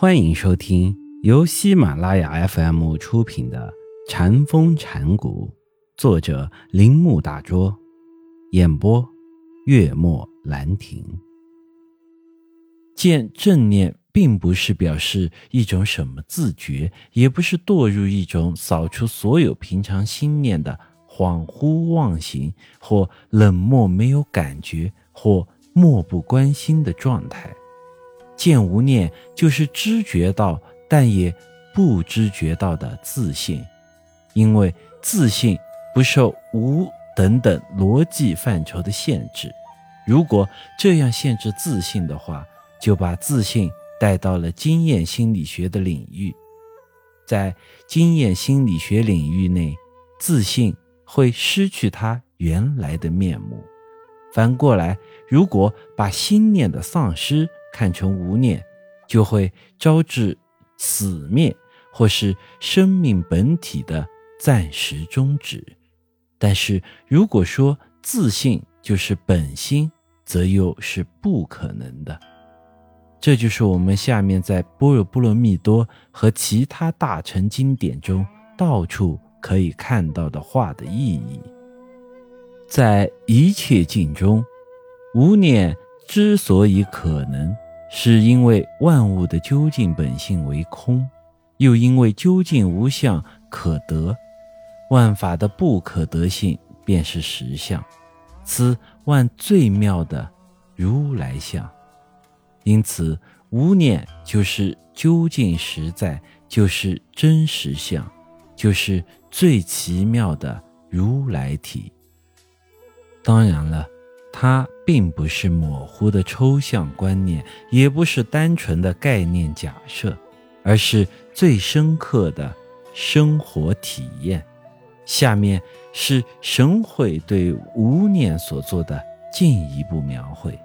欢迎收听由喜马拉雅 FM 出品的《禅风禅谷，作者铃木大拙，演播月末兰亭。见正念，并不是表示一种什么自觉，也不是堕入一种扫除所有平常心念的恍惚忘形，或冷漠没有感觉，或漠不关心的状态。见无念，就是知觉到，但也不知觉到的自信，因为自信不受无等等逻辑范畴的限制。如果这样限制自信的话，就把自信带到了经验心理学的领域。在经验心理学领域内，自信会失去它原来的面目。反过来，如果把心念的丧失，看成无念，就会招致死灭，或是生命本体的暂时终止。但是，如果说自信就是本心，则又是不可能的。这就是我们下面在《般若波罗蜜多》和其他大乘经典中到处可以看到的话的意义。在一切境中，无念。之所以可能，是因为万物的究竟本性为空，又因为究竟无相可得，万法的不可得性便是实相，此万最妙的如来相。因此，无念就是究竟实在，就是真实相，就是最奇妙的如来体。当然了。它并不是模糊的抽象观念，也不是单纯的概念假设，而是最深刻的生活体验。下面是神会对无念所做的进一步描绘：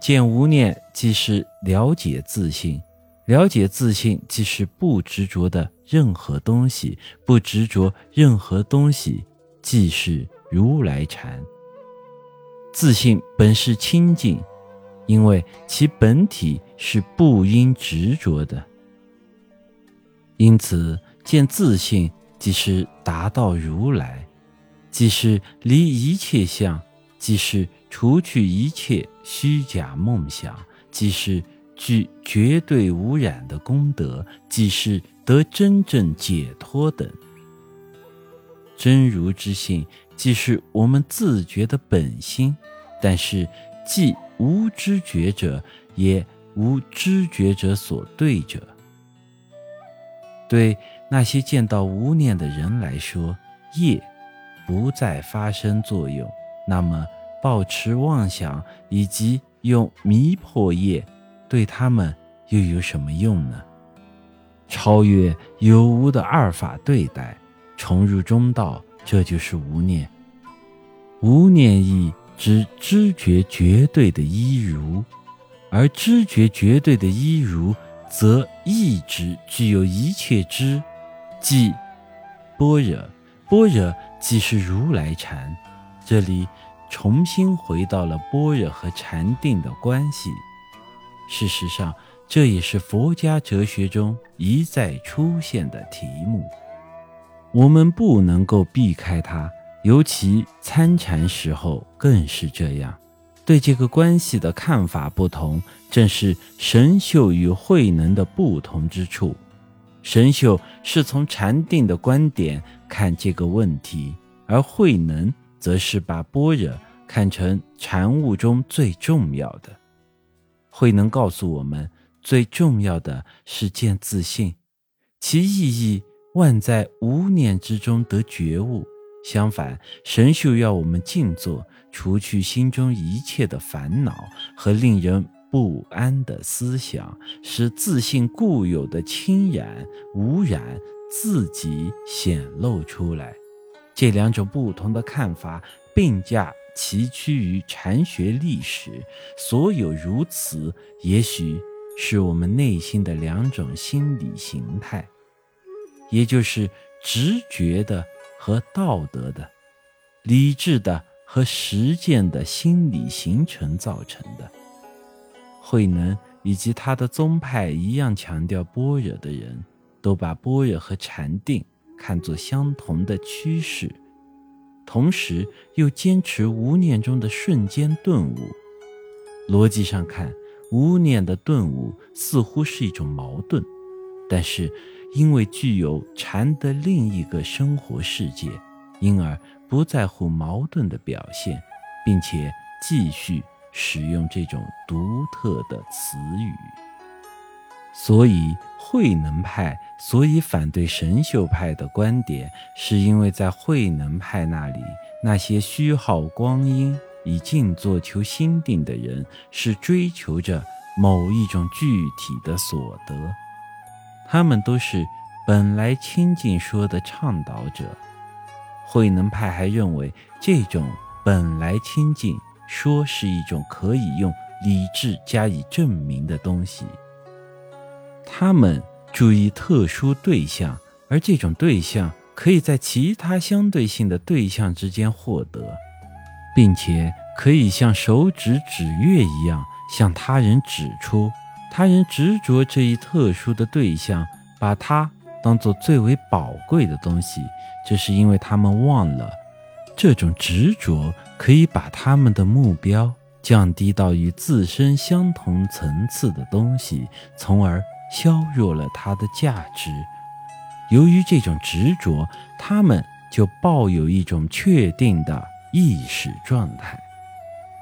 见无念，即是了解自信；了解自信，即是不执着的任何东西；不执着任何东西，即是如来禅。自信本是清净，因为其本体是不应执着的。因此，见自信即是达到如来，即是离一切相，即是除去一切虚假梦想，即是具绝对无染的功德，即是得真正解脱等。真如之性，既是我们自觉的本心。但是，既无知觉者，也无知觉者所对者。对那些见到无念的人来说，业不再发生作用。那么，抱持妄想以及用迷破业，对他们又有什么用呢？超越有无的二法对待，重入中道，这就是无念。无念意。指知觉绝对的一如，而知觉绝对的一如，则意指具有一切知，即般若。般若即是如来禅。这里重新回到了般若和禅定的关系。事实上，这也是佛家哲学中一再出现的题目。我们不能够避开它。尤其参禅时候更是这样，对这个关系的看法不同，正是神秀与慧能的不同之处。神秀是从禅定的观点看这个问题，而慧能则是把般若看成禅悟中最重要的。慧能告诉我们，最重要的是见自信，其意义万在无念之中得觉悟。相反，神秀要我们静坐，除去心中一切的烦恼和令人不安的思想，使自信固有的清染无染自己显露出来。这两种不同的看法并驾齐驱于禅学历史，所有如此，也许是我们内心的两种心理形态，也就是直觉的。和道德的、理智的和实践的心理形成造成的，慧能以及他的宗派一样强调般若的人，都把般若和禅定看作相同的趋势，同时又坚持无念中的瞬间顿悟。逻辑上看，无念的顿悟似乎是一种矛盾，但是因为具有禅的另一个生活世界，因而不在乎矛盾的表现，并且继续。使用这种独特的词语，所以慧能派所以反对神秀派的观点，是因为在慧能派那里，那些虚耗光阴以静坐求心定的人，是追求着某一种具体的所得。他们都是本来清净说的倡导者。慧能派还认为，这种本来清净。说是一种可以用理智加以证明的东西。他们注意特殊对象，而这种对象可以在其他相对性的对象之间获得，并且可以像手指指月一样向他人指出。他人执着这一特殊的对象，把它当做最为宝贵的东西，这是因为他们忘了。这种执着可以把他们的目标降低到与自身相同层次的东西，从而削弱了它的价值。由于这种执着，他们就抱有一种确定的意识状态，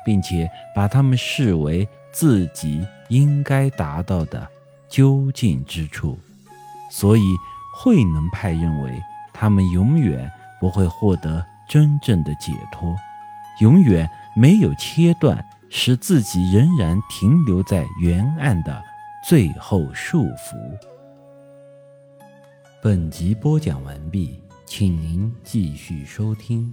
并且把他们视为自己应该达到的究竟之处。所以，慧能派认为，他们永远不会获得。真正的解脱，永远没有切断，使自己仍然停留在原案的最后束缚。本集播讲完毕，请您继续收听。